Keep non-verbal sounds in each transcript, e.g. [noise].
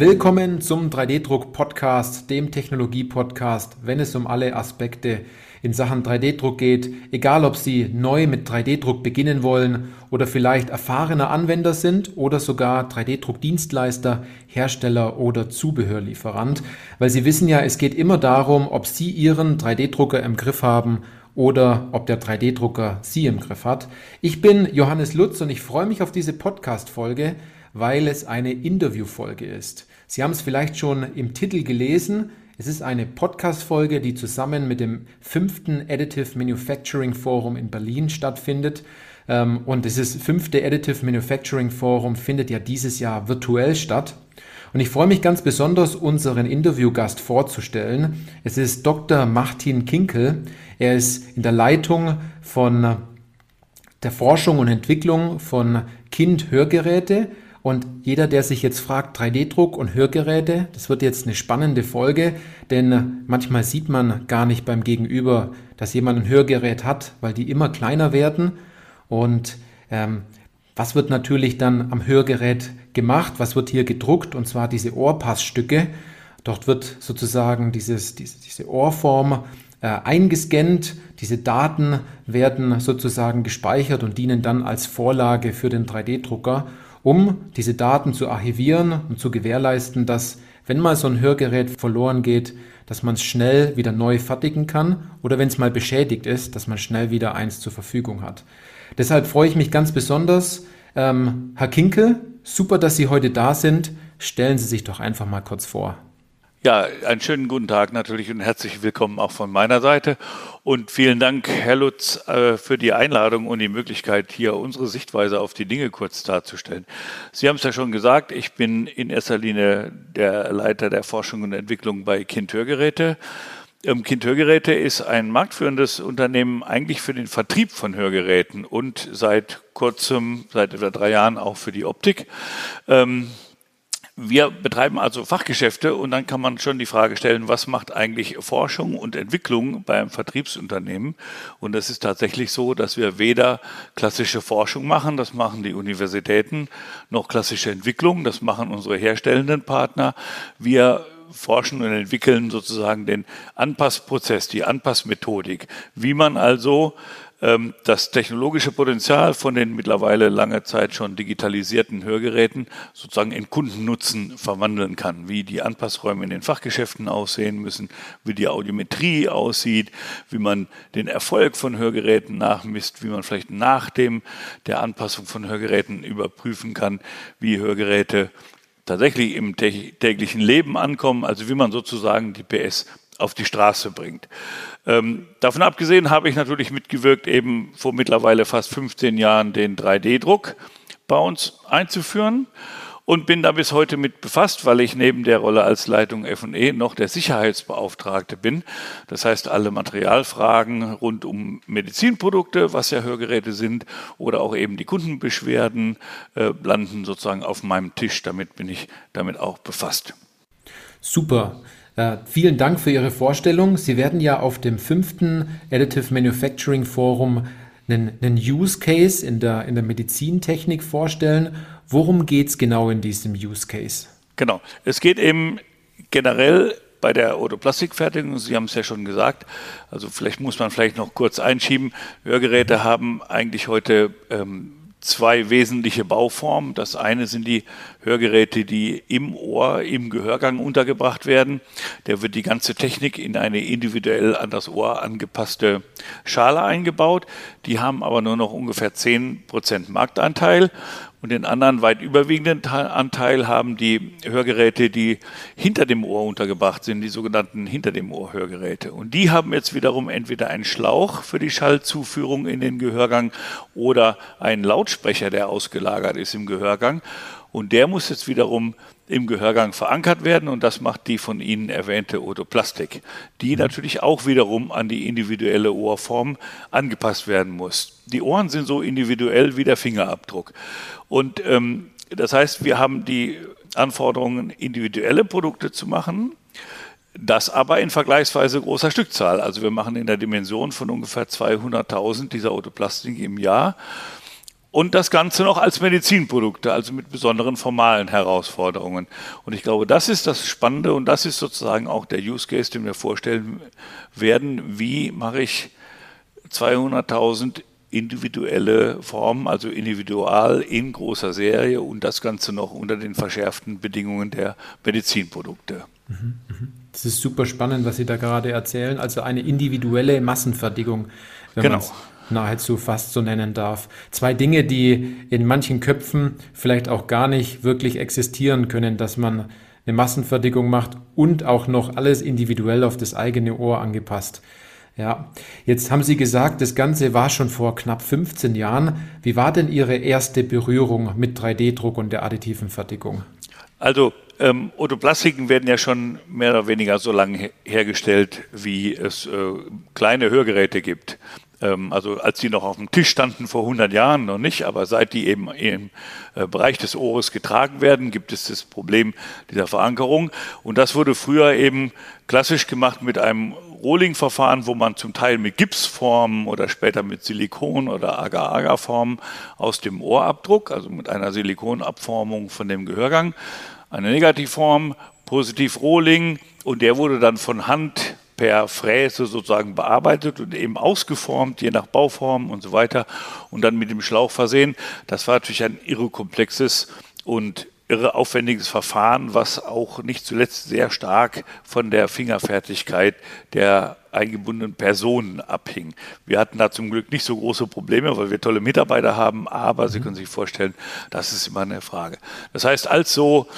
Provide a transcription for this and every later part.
Willkommen zum 3D-Druck-Podcast, dem Technologie-Podcast, wenn es um alle Aspekte in Sachen 3D-Druck geht, egal ob Sie neu mit 3D-Druck beginnen wollen oder vielleicht erfahrener Anwender sind oder sogar 3D-Druck-Dienstleister, Hersteller oder Zubehörlieferant, weil Sie wissen ja, es geht immer darum, ob Sie Ihren 3D-Drucker im Griff haben oder ob der 3D-Drucker Sie im Griff hat. Ich bin Johannes Lutz und ich freue mich auf diese Podcast-Folge, weil es eine Interviewfolge ist. Sie haben es vielleicht schon im Titel gelesen. Es ist eine Podcast-Folge, die zusammen mit dem fünften Additive Manufacturing Forum in Berlin stattfindet. Ähm, und dieses fünfte Additive Manufacturing Forum findet ja dieses Jahr virtuell statt. Und ich freue mich ganz besonders, unseren Interviewgast vorzustellen. Es ist Dr. Martin Kinkel. Er ist in der Leitung von der Forschung und Entwicklung von Kind-Hörgeräte und jeder, der sich jetzt fragt, 3D-Druck und Hörgeräte, das wird jetzt eine spannende Folge, denn manchmal sieht man gar nicht beim Gegenüber, dass jemand ein Hörgerät hat, weil die immer kleiner werden. Und ähm, was wird natürlich dann am Hörgerät gemacht? Was wird hier gedruckt? Und zwar diese Ohrpassstücke. Dort wird sozusagen dieses, diese, diese Ohrform äh, eingescannt. Diese Daten werden sozusagen gespeichert und dienen dann als Vorlage für den 3D-Drucker um diese Daten zu archivieren und zu gewährleisten, dass, wenn mal so ein Hörgerät verloren geht, dass man es schnell wieder neu fertigen kann oder wenn es mal beschädigt ist, dass man schnell wieder eins zur Verfügung hat. Deshalb freue ich mich ganz besonders. Ähm, Herr Kinkel, super, dass Sie heute da sind. Stellen Sie sich doch einfach mal kurz vor. Ja, einen schönen guten Tag natürlich und herzlich willkommen auch von meiner Seite. Und vielen Dank, Herr Lutz, äh, für die Einladung und die Möglichkeit, hier unsere Sichtweise auf die Dinge kurz darzustellen. Sie haben es ja schon gesagt, ich bin in erster Linie der Leiter der Forschung und Entwicklung bei Kind Hörgeräte. Ähm, kind Hörgeräte ist ein marktführendes Unternehmen eigentlich für den Vertrieb von Hörgeräten und seit kurzem, seit etwa drei Jahren auch für die Optik. Ähm, wir betreiben also Fachgeschäfte und dann kann man schon die Frage stellen, was macht eigentlich Forschung und Entwicklung beim Vertriebsunternehmen? Und es ist tatsächlich so, dass wir weder klassische Forschung machen, das machen die Universitäten, noch klassische Entwicklung, das machen unsere herstellenden Partner. Wir forschen und entwickeln sozusagen den Anpassprozess, die Anpassmethodik, wie man also das technologische Potenzial von den mittlerweile lange Zeit schon digitalisierten Hörgeräten sozusagen in Kundennutzen verwandeln kann, wie die Anpassräume in den Fachgeschäften aussehen müssen, wie die Audiometrie aussieht, wie man den Erfolg von Hörgeräten nachmisst, wie man vielleicht nach dem der Anpassung von Hörgeräten überprüfen kann, wie Hörgeräte tatsächlich im täglichen Leben ankommen, also wie man sozusagen die PS auf die Straße bringt. Ähm, davon abgesehen habe ich natürlich mitgewirkt, eben vor mittlerweile fast 15 Jahren den 3D-Druck bei uns einzuführen und bin da bis heute mit befasst, weil ich neben der Rolle als Leitung F&E noch der Sicherheitsbeauftragte bin. Das heißt, alle Materialfragen rund um Medizinprodukte, was ja Hörgeräte sind, oder auch eben die Kundenbeschwerden äh, landen sozusagen auf meinem Tisch. Damit bin ich damit auch befasst. Super. Äh, vielen Dank für Ihre Vorstellung. Sie werden ja auf dem fünften Additive Manufacturing Forum einen, einen Use Case in der, in der Medizintechnik vorstellen. Worum geht es genau in diesem Use Case? Genau. Es geht eben generell bei der Otoplastikfertigung, Sie haben es ja schon gesagt, also vielleicht muss man vielleicht noch kurz einschieben, Hörgeräte haben eigentlich heute ähm, zwei wesentliche Bauformen. Das eine sind die Hörgeräte, die im Ohr, im Gehörgang untergebracht werden. Da wird die ganze Technik in eine individuell an das Ohr angepasste Schale eingebaut. Die haben aber nur noch ungefähr 10% Marktanteil und den anderen weit überwiegenden Anteil haben die Hörgeräte, die hinter dem Ohr untergebracht sind, die sogenannten hinter dem Ohr Hörgeräte. Und die haben jetzt wiederum entweder einen Schlauch für die Schallzuführung in den Gehörgang oder einen Lautsprecher, der ausgelagert ist im Gehörgang. Und der muss jetzt wiederum im Gehörgang verankert werden und das macht die von Ihnen erwähnte Otoplastik, die mhm. natürlich auch wiederum an die individuelle Ohrform angepasst werden muss. Die Ohren sind so individuell wie der Fingerabdruck. Und ähm, das heißt, wir haben die Anforderungen, individuelle Produkte zu machen, das aber in vergleichsweise großer Stückzahl. Also wir machen in der Dimension von ungefähr 200.000 dieser Otoplastik im Jahr. Und das Ganze noch als Medizinprodukte, also mit besonderen formalen Herausforderungen. Und ich glaube, das ist das Spannende und das ist sozusagen auch der Use Case, den wir vorstellen werden. Wie mache ich 200.000 individuelle Formen, also individual in großer Serie und das Ganze noch unter den verschärften Bedingungen der Medizinprodukte. Das ist super spannend, was Sie da gerade erzählen. Also eine individuelle Massenfertigung, wenn genau. Nahezu fast so nennen darf. Zwei Dinge, die in manchen Köpfen vielleicht auch gar nicht wirklich existieren können, dass man eine Massenfertigung macht und auch noch alles individuell auf das eigene Ohr angepasst. Ja, jetzt haben Sie gesagt, das Ganze war schon vor knapp 15 Jahren. Wie war denn Ihre erste Berührung mit 3D-Druck und der additiven Fertigung? Also ähm, Otoplastiken werden ja schon mehr oder weniger so lange hergestellt, wie es äh, kleine Hörgeräte gibt. Ähm, also als die noch auf dem Tisch standen vor 100 Jahren noch nicht, aber seit die eben im äh, Bereich des Ohres getragen werden, gibt es das Problem dieser Verankerung. Und das wurde früher eben klassisch gemacht mit einem Rolling-Verfahren, wo man zum Teil mit Gipsformen oder später mit Silikon oder Agar-Agar-Formen aus dem Ohrabdruck, also mit einer Silikonabformung von dem Gehörgang, eine Negativform, Positiv Rolling und der wurde dann von Hand per Fräse sozusagen bearbeitet und eben ausgeformt, je nach Bauform und so weiter und dann mit dem Schlauch versehen. Das war natürlich ein irre komplexes und irre aufwendiges Verfahren, was auch nicht zuletzt sehr stark von der Fingerfertigkeit der eingebundenen Personen abhing. Wir hatten da zum Glück nicht so große Probleme, weil wir tolle Mitarbeiter haben, aber Sie mhm. können sich vorstellen, das ist immer eine Frage. Das heißt also,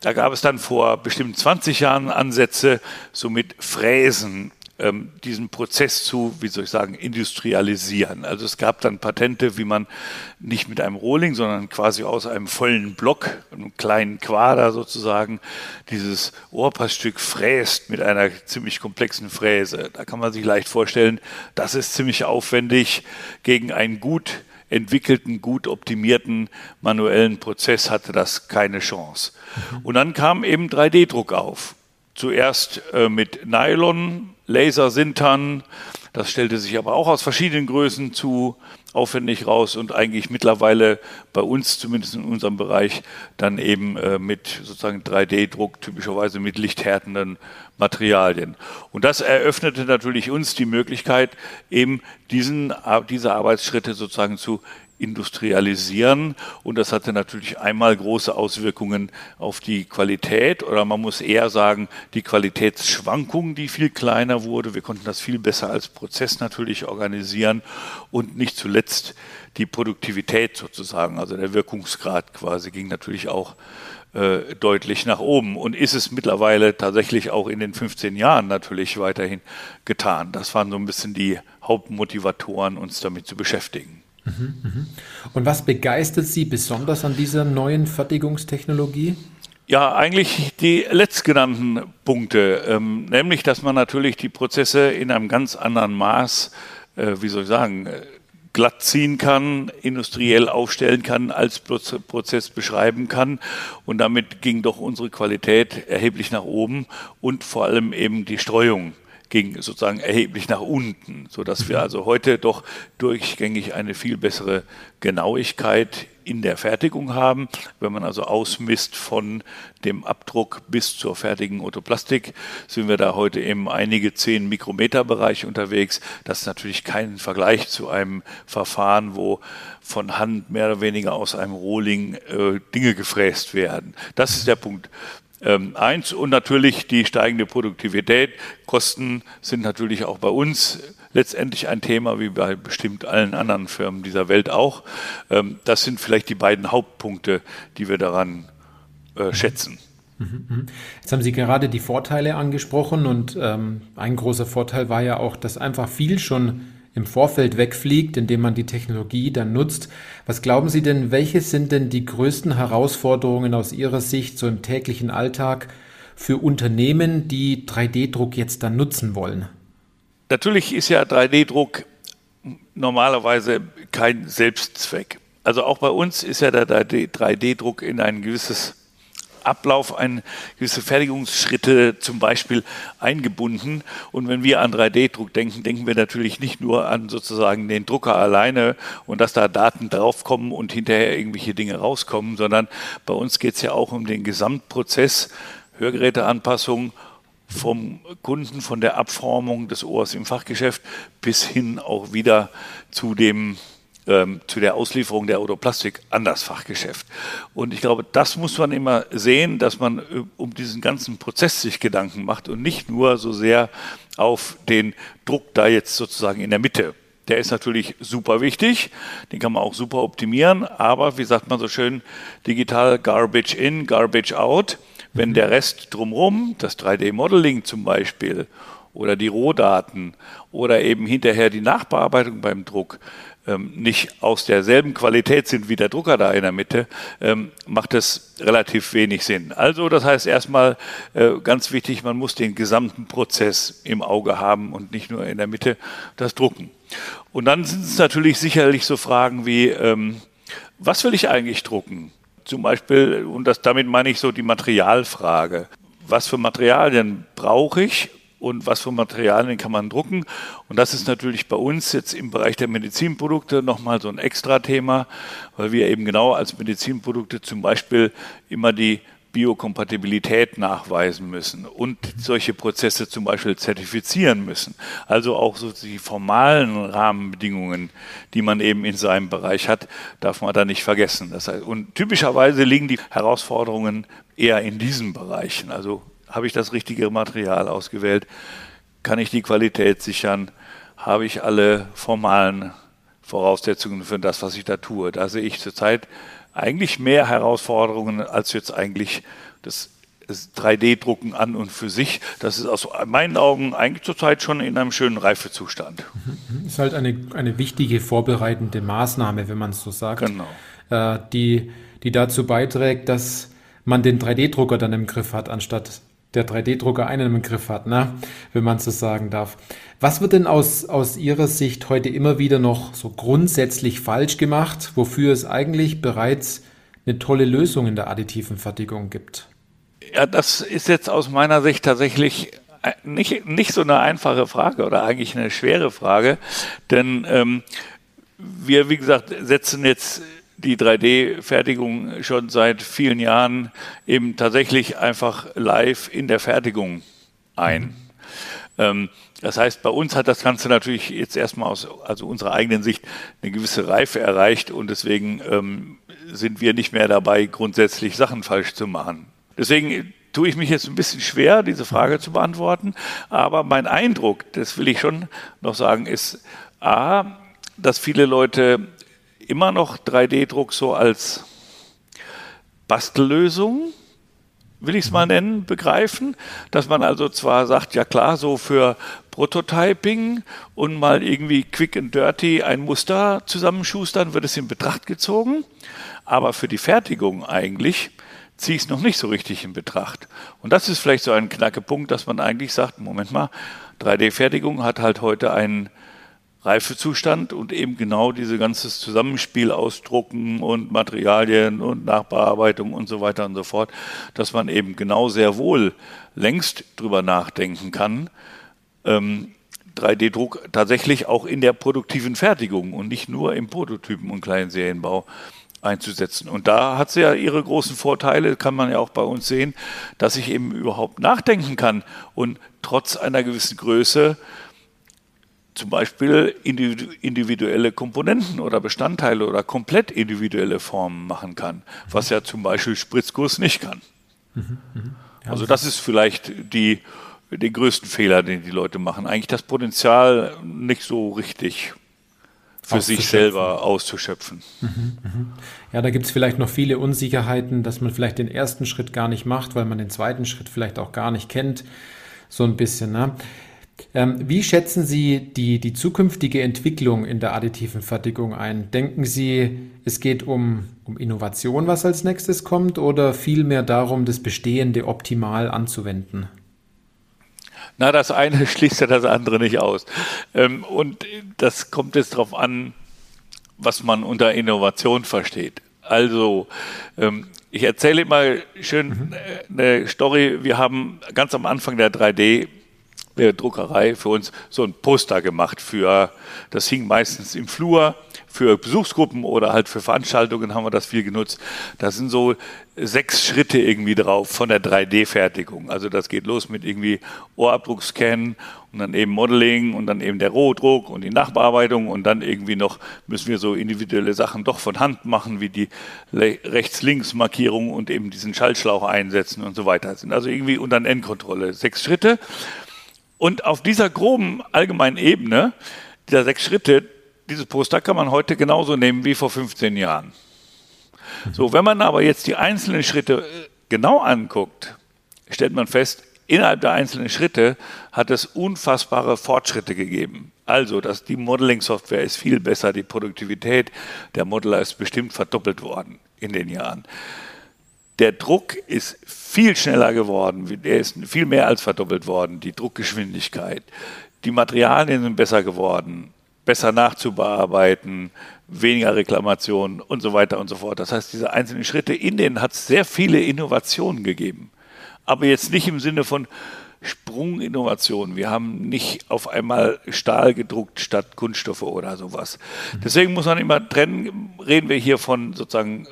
da gab es dann vor bestimmt 20 Jahren Ansätze, so mit Fräsen ähm, diesen Prozess zu, wie soll ich sagen, industrialisieren. Also es gab dann Patente, wie man nicht mit einem Rohling, sondern quasi aus einem vollen Block, einem kleinen Quader sozusagen, dieses Ohrpassstück fräst mit einer ziemlich komplexen Fräse. Da kann man sich leicht vorstellen, das ist ziemlich aufwendig gegen ein gut entwickelten, gut optimierten manuellen Prozess hatte das keine Chance. Mhm. Und dann kam eben 3D-Druck auf. Zuerst äh, mit Nylon, Lasersintern, das stellte sich aber auch aus verschiedenen Größen zu aufwendig raus und eigentlich mittlerweile bei uns, zumindest in unserem Bereich, dann eben äh, mit sozusagen 3D-Druck, typischerweise mit lichthärtenden Materialien. Und das eröffnete natürlich uns die Möglichkeit, eben diesen, diese Arbeitsschritte sozusagen zu industrialisieren. Und das hatte natürlich einmal große Auswirkungen auf die Qualität oder man muss eher sagen, die Qualitätsschwankung, die viel kleiner wurde. Wir konnten das viel besser als Prozess natürlich organisieren und nicht zuletzt die Produktivität sozusagen, also der Wirkungsgrad quasi ging natürlich auch äh, deutlich nach oben und ist es mittlerweile tatsächlich auch in den 15 Jahren natürlich weiterhin getan. Das waren so ein bisschen die Hauptmotivatoren, uns damit zu beschäftigen. Mhm, mhm. Und was begeistert Sie besonders an dieser neuen Fertigungstechnologie? Ja, eigentlich die letztgenannten Punkte, ähm, nämlich, dass man natürlich die Prozesse in einem ganz anderen Maß, äh, wie soll ich sagen, äh, glatt ziehen kann, industriell aufstellen kann, als Prozess beschreiben kann. Und damit ging doch unsere Qualität erheblich nach oben und vor allem eben die Streuung ging sozusagen erheblich nach unten, so dass wir mhm. also heute doch durchgängig eine viel bessere Genauigkeit in der Fertigung haben. Wenn man also ausmisst von dem Abdruck bis zur fertigen Otoplastik, sind wir da heute im einige zehn Mikrometer Bereich unterwegs. Das ist natürlich kein Vergleich zu einem Verfahren, wo von Hand mehr oder weniger aus einem Rohling äh, Dinge gefräst werden. Das ist der Punkt ähm, eins. Und natürlich die steigende Produktivität. Kosten sind natürlich auch bei uns letztendlich ein Thema, wie bei bestimmt allen anderen Firmen dieser Welt auch. Ähm, das sind vielleicht die beiden Hauptpunkte, die wir daran äh, schätzen. Mhm, mhm. Jetzt haben Sie gerade die Vorteile angesprochen und ähm, ein großer Vorteil war ja auch, dass einfach viel schon im Vorfeld wegfliegt, indem man die Technologie dann nutzt. Was glauben Sie denn, welche sind denn die größten Herausforderungen aus Ihrer Sicht so im täglichen Alltag für Unternehmen, die 3D-Druck jetzt dann nutzen wollen? Natürlich ist ja 3D-Druck normalerweise kein Selbstzweck. Also auch bei uns ist ja der 3D-Druck in ein gewisses Ablauf ein gewisse Fertigungsschritte zum Beispiel eingebunden. Und wenn wir an 3D-Druck denken, denken wir natürlich nicht nur an sozusagen den Drucker alleine und dass da Daten draufkommen und hinterher irgendwelche Dinge rauskommen, sondern bei uns geht es ja auch um den Gesamtprozess, Hörgeräteanpassung vom Kunden, von der Abformung des Ohrs im Fachgeschäft bis hin auch wieder zu dem ähm, zu der Auslieferung der Autoplastik an das Fachgeschäft. Und ich glaube, das muss man immer sehen, dass man äh, um diesen ganzen Prozess sich Gedanken macht und nicht nur so sehr auf den Druck da jetzt sozusagen in der Mitte. Der ist natürlich super wichtig, den kann man auch super optimieren, aber wie sagt man so schön, digital Garbage in, Garbage out. Wenn der Rest drumherum, das 3D-Modeling zum Beispiel, oder die Rohdaten oder eben hinterher die Nachbearbeitung beim Druck, nicht aus derselben Qualität sind wie der Drucker da in der Mitte, ähm, macht es relativ wenig Sinn. Also das heißt erstmal äh, ganz wichtig, man muss den gesamten Prozess im Auge haben und nicht nur in der Mitte das Drucken. Und dann sind es natürlich sicherlich so Fragen wie, ähm, was will ich eigentlich drucken? Zum Beispiel, und das, damit meine ich so die Materialfrage. Was für Materialien brauche ich und was für Materialien kann man drucken. Und das ist natürlich bei uns jetzt im Bereich der Medizinprodukte nochmal so ein Extra-Thema, weil wir eben genau als Medizinprodukte zum Beispiel immer die Biokompatibilität nachweisen müssen und solche Prozesse zum Beispiel zertifizieren müssen. Also auch so die formalen Rahmenbedingungen, die man eben in seinem Bereich hat, darf man da nicht vergessen. Das heißt, und typischerweise liegen die Herausforderungen eher in diesen Bereichen. Also habe ich das richtige Material ausgewählt? Kann ich die Qualität sichern? Habe ich alle formalen Voraussetzungen für das, was ich da tue? Da sehe ich zurzeit eigentlich mehr Herausforderungen als jetzt eigentlich das 3D-Drucken an und für sich. Das ist aus meinen Augen eigentlich zurzeit schon in einem schönen Reifezustand. Das Ist halt eine, eine wichtige vorbereitende Maßnahme, wenn man es so sagt, genau. äh, die, die dazu beiträgt, dass man den 3D-Drucker dann im Griff hat, anstatt der 3D-Drucker einen im Griff hat, ne? wenn man so sagen darf. Was wird denn aus, aus Ihrer Sicht heute immer wieder noch so grundsätzlich falsch gemacht, wofür es eigentlich bereits eine tolle Lösung in der additiven Fertigung gibt? Ja, das ist jetzt aus meiner Sicht tatsächlich nicht, nicht so eine einfache Frage oder eigentlich eine schwere Frage, denn ähm, wir, wie gesagt, setzen jetzt die 3D-Fertigung schon seit vielen Jahren eben tatsächlich einfach live in der Fertigung ein. Ähm, das heißt, bei uns hat das Ganze natürlich jetzt erstmal aus also unserer eigenen Sicht eine gewisse Reife erreicht und deswegen ähm, sind wir nicht mehr dabei, grundsätzlich Sachen falsch zu machen. Deswegen tue ich mich jetzt ein bisschen schwer, diese Frage zu beantworten. Aber mein Eindruck, das will ich schon noch sagen, ist A, dass viele Leute immer noch 3D-Druck so als Bastellösung, will ich es mal nennen, begreifen, dass man also zwar sagt, ja klar, so für Prototyping und mal irgendwie quick and dirty ein Muster zusammenschustern, wird es in Betracht gezogen, aber für die Fertigung eigentlich ziehe ich es noch nicht so richtig in Betracht. Und das ist vielleicht so ein Knackepunkt, dass man eigentlich sagt, Moment mal, 3D-Fertigung hat halt heute einen Reifezustand und eben genau diese ganzes Zusammenspiel ausdrucken und Materialien und Nachbearbeitung und so weiter und so fort, dass man eben genau sehr wohl längst drüber nachdenken kann, ähm, 3D-Druck tatsächlich auch in der produktiven Fertigung und nicht nur im Prototypen und kleinen Serienbau einzusetzen. Und da hat sie ja ihre großen Vorteile, kann man ja auch bei uns sehen, dass ich eben überhaupt nachdenken kann und trotz einer gewissen Größe zum Beispiel individuelle Komponenten oder Bestandteile oder komplett individuelle Formen machen kann, was ja zum Beispiel Spritzguss nicht kann. Mhm, mhm. Also das ist vielleicht die, den größten Fehler, den die Leute machen. Eigentlich das Potenzial nicht so richtig für sich selber auszuschöpfen. Mhm, ja, da gibt es vielleicht noch viele Unsicherheiten, dass man vielleicht den ersten Schritt gar nicht macht, weil man den zweiten Schritt vielleicht auch gar nicht kennt. So ein bisschen. Ne? Ähm, wie schätzen Sie die, die zukünftige Entwicklung in der additiven Fertigung ein? Denken Sie, es geht um, um Innovation, was als nächstes kommt, oder vielmehr darum, das Bestehende optimal anzuwenden? Na, das eine [laughs] schließt ja das andere nicht aus. Ähm, und das kommt jetzt darauf an, was man unter Innovation versteht. Also, ähm, ich erzähle mal schön mhm. eine Story. Wir haben ganz am Anfang der 3D der Druckerei für uns so ein Poster gemacht für, das hing meistens im Flur, für Besuchsgruppen oder halt für Veranstaltungen haben wir das viel genutzt. Da sind so sechs Schritte irgendwie drauf von der 3D-Fertigung. Also das geht los mit irgendwie Ohrabdruckscannen und dann eben Modeling und dann eben der Rohdruck und die Nachbearbeitung und dann irgendwie noch müssen wir so individuelle Sachen doch von Hand machen, wie die Rechts-Links-Markierung und eben diesen Schaltschlauch einsetzen und so weiter. also irgendwie und dann Endkontrolle. Sechs Schritte. Und auf dieser groben allgemeinen Ebene, dieser sechs Schritte, dieses Poster kann man heute genauso nehmen wie vor 15 Jahren. So, wenn man aber jetzt die einzelnen Schritte äh, genau anguckt, stellt man fest, innerhalb der einzelnen Schritte hat es unfassbare Fortschritte gegeben. Also, dass die Modeling-Software ist viel besser, die Produktivität der Modeler ist bestimmt verdoppelt worden in den Jahren. Der Druck ist viel schneller geworden, der ist viel mehr als verdoppelt worden, die Druckgeschwindigkeit. Die Materialien sind besser geworden, besser nachzubearbeiten, weniger Reklamationen und so weiter und so fort. Das heißt, diese einzelnen Schritte, in denen hat es sehr viele Innovationen gegeben. Aber jetzt nicht im Sinne von Sprunginnovationen. Wir haben nicht auf einmal Stahl gedruckt statt Kunststoffe oder sowas. Deswegen muss man immer trennen, reden wir hier von sozusagen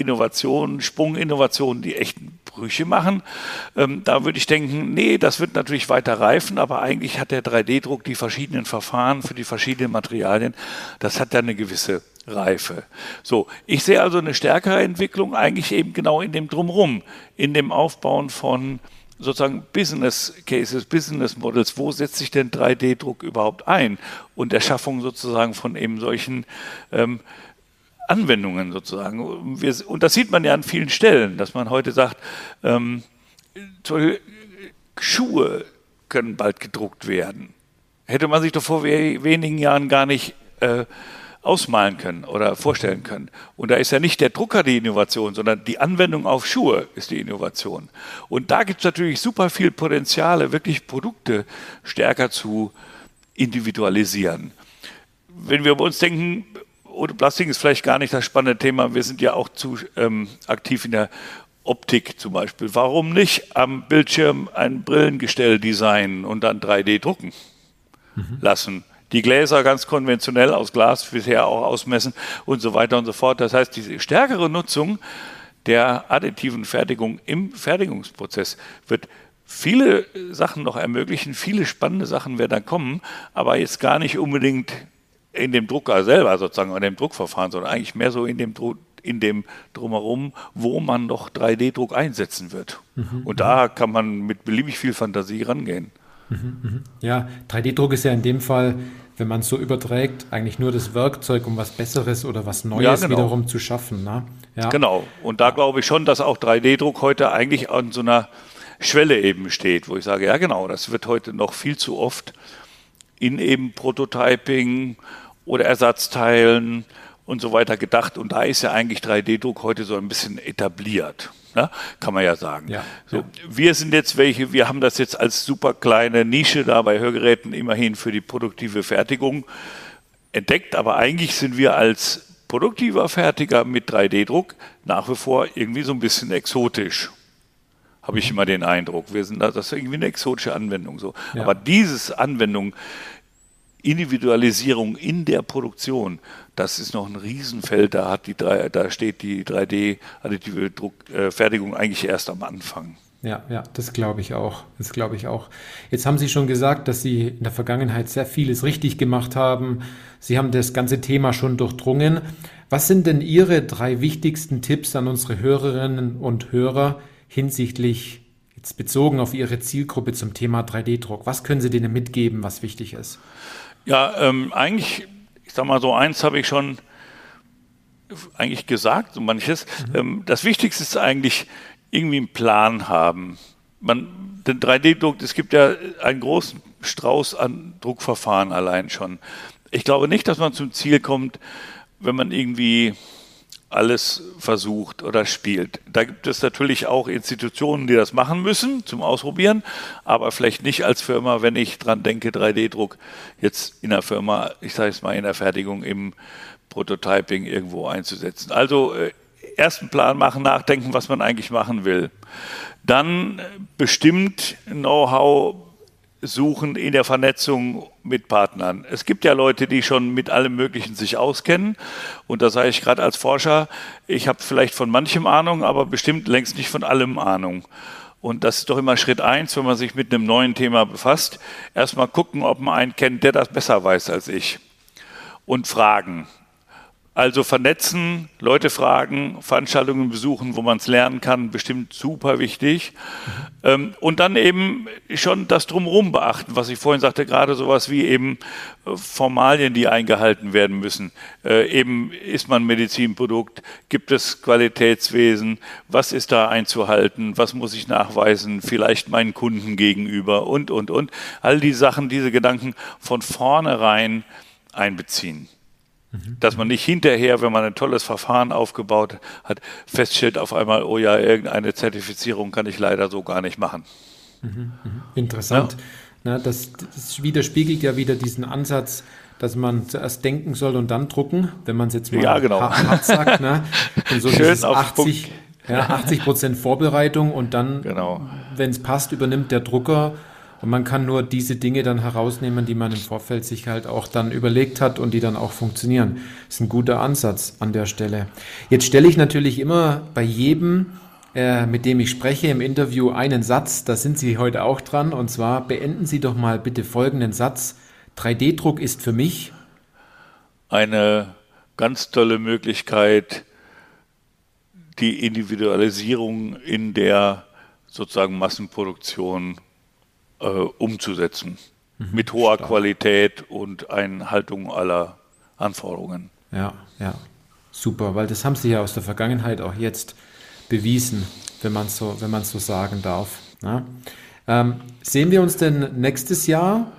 Innovationen, Sprunginnovationen, die echten Brüche machen. Ähm, da würde ich denken, nee, das wird natürlich weiter reifen, aber eigentlich hat der 3D-Druck die verschiedenen Verfahren für die verschiedenen Materialien, das hat ja eine gewisse Reife. So, ich sehe also eine stärkere Entwicklung eigentlich eben genau in dem Drumherum, in dem Aufbauen von sozusagen Business Cases, Business Models, wo setzt sich denn 3D-Druck überhaupt ein und der Schaffung sozusagen von eben solchen ähm, Anwendungen sozusagen. und das sieht man ja an vielen Stellen, dass man heute sagt, ähm, Schuhe können bald gedruckt werden. Hätte man sich doch vor wenigen Jahren gar nicht äh, ausmalen können oder vorstellen können. Und da ist ja nicht der Drucker die Innovation, sondern die Anwendung auf Schuhe ist die Innovation. Und da gibt es natürlich super viel Potenziale, wirklich Produkte stärker zu individualisieren. Wenn wir uns denken, oder Plastik ist vielleicht gar nicht das spannende Thema. Wir sind ja auch zu ähm, aktiv in der Optik zum Beispiel. Warum nicht am Bildschirm ein Brillengestell designen und dann 3D drucken mhm. lassen? Die Gläser ganz konventionell aus Glas bisher auch ausmessen und so weiter und so fort. Das heißt, diese stärkere Nutzung der additiven Fertigung im Fertigungsprozess wird viele Sachen noch ermöglichen, viele spannende Sachen werden da kommen, aber jetzt gar nicht unbedingt in dem Drucker selber sozusagen, in dem Druckverfahren, sondern eigentlich mehr so in dem, in dem Drumherum, wo man noch 3D-Druck einsetzen wird. Mhm. Und da kann man mit beliebig viel Fantasie rangehen. Mhm, mhm. Ja, 3D-Druck ist ja in dem Fall, wenn man es so überträgt, eigentlich nur das Werkzeug, um was Besseres oder was Neues ja, genau. wiederum zu schaffen. Ne? Ja. Genau. Und da glaube ich schon, dass auch 3D-Druck heute eigentlich an so einer Schwelle eben steht, wo ich sage, ja genau, das wird heute noch viel zu oft in eben Prototyping oder Ersatzteilen und so weiter gedacht. Und da ist ja eigentlich 3D-Druck heute so ein bisschen etabliert. Ne? Kann man ja sagen. Ja, so, ja. Wir sind jetzt welche, wir haben das jetzt als super kleine Nische da bei Hörgeräten immerhin für die produktive Fertigung entdeckt, aber eigentlich sind wir als produktiver Fertiger mit 3D-Druck nach wie vor irgendwie so ein bisschen exotisch. Habe ich immer den Eindruck. Wir sind da, das ist irgendwie eine exotische Anwendung so. Ja. Aber dieses Anwendung, Individualisierung in der Produktion, das ist noch ein Riesenfeld. Da, hat die drei, da steht die 3D-additive äh, Fertigung eigentlich erst am Anfang. Ja, ja, das glaube ich auch. Das glaube ich auch. Jetzt haben Sie schon gesagt, dass Sie in der Vergangenheit sehr vieles richtig gemacht haben. Sie haben das ganze Thema schon durchdrungen. Was sind denn Ihre drei wichtigsten Tipps an unsere Hörerinnen und Hörer hinsichtlich, jetzt bezogen auf Ihre Zielgruppe zum Thema 3D-Druck? Was können Sie denen mitgeben, was wichtig ist? Ja, ähm, eigentlich, ich sag mal so, eins habe ich schon eigentlich gesagt, so manches. Mhm. Ähm, das Wichtigste ist eigentlich irgendwie einen Plan haben. Man, den 3D-Druck, es gibt ja einen großen Strauß an Druckverfahren allein schon. Ich glaube nicht, dass man zum Ziel kommt, wenn man irgendwie alles versucht oder spielt. Da gibt es natürlich auch Institutionen, die das machen müssen zum Ausprobieren, aber vielleicht nicht als Firma, wenn ich dran denke, 3D-Druck jetzt in der Firma, ich sage es mal in der Fertigung im Prototyping irgendwo einzusetzen. Also äh, ersten Plan machen, nachdenken, was man eigentlich machen will. Dann bestimmt Know-how suchen in der Vernetzung mit Partnern. Es gibt ja Leute, die schon mit allem Möglichen sich auskennen. Und da sage ich gerade als Forscher, ich habe vielleicht von manchem Ahnung, aber bestimmt längst nicht von allem Ahnung. Und das ist doch immer Schritt eins, wenn man sich mit einem neuen Thema befasst. Erstmal gucken, ob man einen kennt, der das besser weiß als ich. Und fragen. Also vernetzen, Leute fragen, Veranstaltungen besuchen, wo man es lernen kann, bestimmt super wichtig. Mhm. und dann eben schon das Drumherum beachten, was ich vorhin sagte, gerade sowas wie eben äh, Formalien, die eingehalten werden müssen. Äh, eben ist man Medizinprodukt, gibt es Qualitätswesen, was ist da einzuhalten, was muss ich nachweisen, vielleicht meinen Kunden gegenüber und, und, und. All die Sachen, diese Gedanken von vornherein einbeziehen. Dass man nicht hinterher, wenn man ein tolles Verfahren aufgebaut hat, feststellt auf einmal, oh ja, irgendeine Zertifizierung kann ich leider so gar nicht machen. Mhm, mhm. Interessant. Ja. Na, das, das, widerspiegelt ja wieder diesen Ansatz, dass man zuerst denken soll und dann drucken, wenn man es jetzt mal ja, genau. hart sagt. Ne? [laughs] Und so Schön 80, ja, 80 Prozent Vorbereitung und dann, genau. wenn es passt, übernimmt der Drucker und man kann nur diese Dinge dann herausnehmen, die man im Vorfeld sich halt auch dann überlegt hat und die dann auch funktionieren. Das ist ein guter Ansatz an der Stelle. Jetzt stelle ich natürlich immer bei jedem, äh, mit dem ich spreche im Interview, einen Satz. Da sind Sie heute auch dran. Und zwar beenden Sie doch mal bitte folgenden Satz. 3D-Druck ist für mich eine ganz tolle Möglichkeit, die Individualisierung in der sozusagen Massenproduktion äh, umzusetzen. Mhm, mit hoher stark. Qualität und Einhaltung aller Anforderungen. Ja, ja. Super, weil das haben Sie ja aus der Vergangenheit auch jetzt bewiesen, wenn man so, wenn man so sagen darf. Ja. Ähm, sehen wir uns denn nächstes Jahr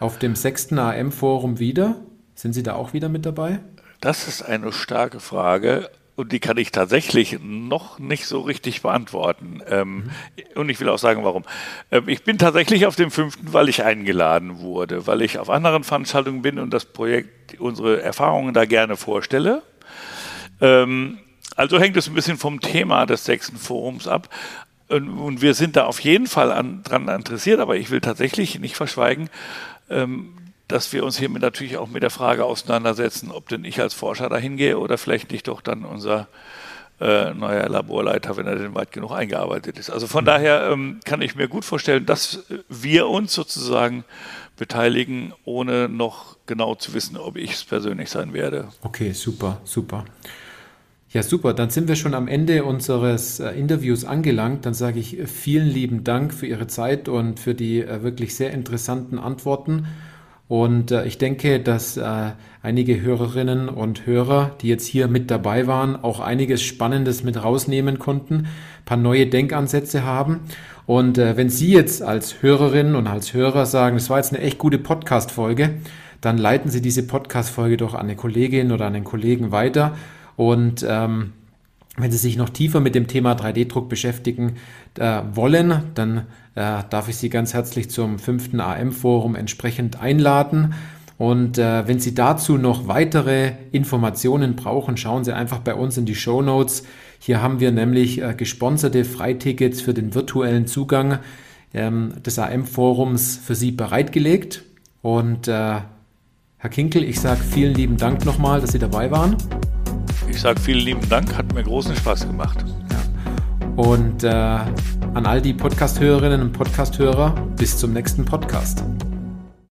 auf dem sechsten AM-Forum wieder? Sind Sie da auch wieder mit dabei? Das ist eine starke Frage und die kann ich tatsächlich noch nicht so richtig beantworten. Ähm, mhm. Und ich will auch sagen, warum. Ähm, ich bin tatsächlich auf dem fünften, weil ich eingeladen wurde, weil ich auf anderen Veranstaltungen bin und das Projekt, unsere Erfahrungen da gerne vorstelle. Ähm, also hängt es ein bisschen vom Thema des sechsten Forums ab. Und, wir sind da auf jeden Fall an, dran interessiert, aber ich will tatsächlich nicht verschweigen, ähm, dass wir uns hiermit natürlich auch mit der Frage auseinandersetzen, ob denn ich als Forscher dahin gehe oder vielleicht nicht doch dann unser äh, neuer Laborleiter, wenn er denn weit genug eingearbeitet ist. Also von mhm. daher ähm, kann ich mir gut vorstellen, dass wir uns sozusagen beteiligen, ohne noch genau zu wissen, ob ich es persönlich sein werde. Okay, super, super. Ja, super. Dann sind wir schon am Ende unseres äh, Interviews angelangt. Dann sage ich vielen lieben Dank für Ihre Zeit und für die äh, wirklich sehr interessanten Antworten. Und äh, ich denke, dass äh, einige Hörerinnen und Hörer, die jetzt hier mit dabei waren, auch einiges Spannendes mit rausnehmen konnten, paar neue Denkansätze haben. Und äh, wenn Sie jetzt als Hörerinnen und als Hörer sagen, es war jetzt eine echt gute Podcast-Folge, dann leiten Sie diese Podcast-Folge doch an eine Kollegin oder an einen Kollegen weiter. Und ähm, wenn Sie sich noch tiefer mit dem Thema 3D-Druck beschäftigen äh, wollen, dann äh, darf ich Sie ganz herzlich zum fünften AM-Forum entsprechend einladen. Und äh, wenn Sie dazu noch weitere Informationen brauchen, schauen Sie einfach bei uns in die Show Notes. Hier haben wir nämlich äh, gesponserte Freitickets für den virtuellen Zugang ähm, des AM-Forums für Sie bereitgelegt. Und äh, Herr Kinkel, ich sage vielen lieben Dank nochmal, dass Sie dabei waren. Ich sage vielen lieben Dank, hat mir großen Spaß gemacht. Und äh, an all die Podcast-Hörerinnen und Podcast-Hörer, bis zum nächsten Podcast.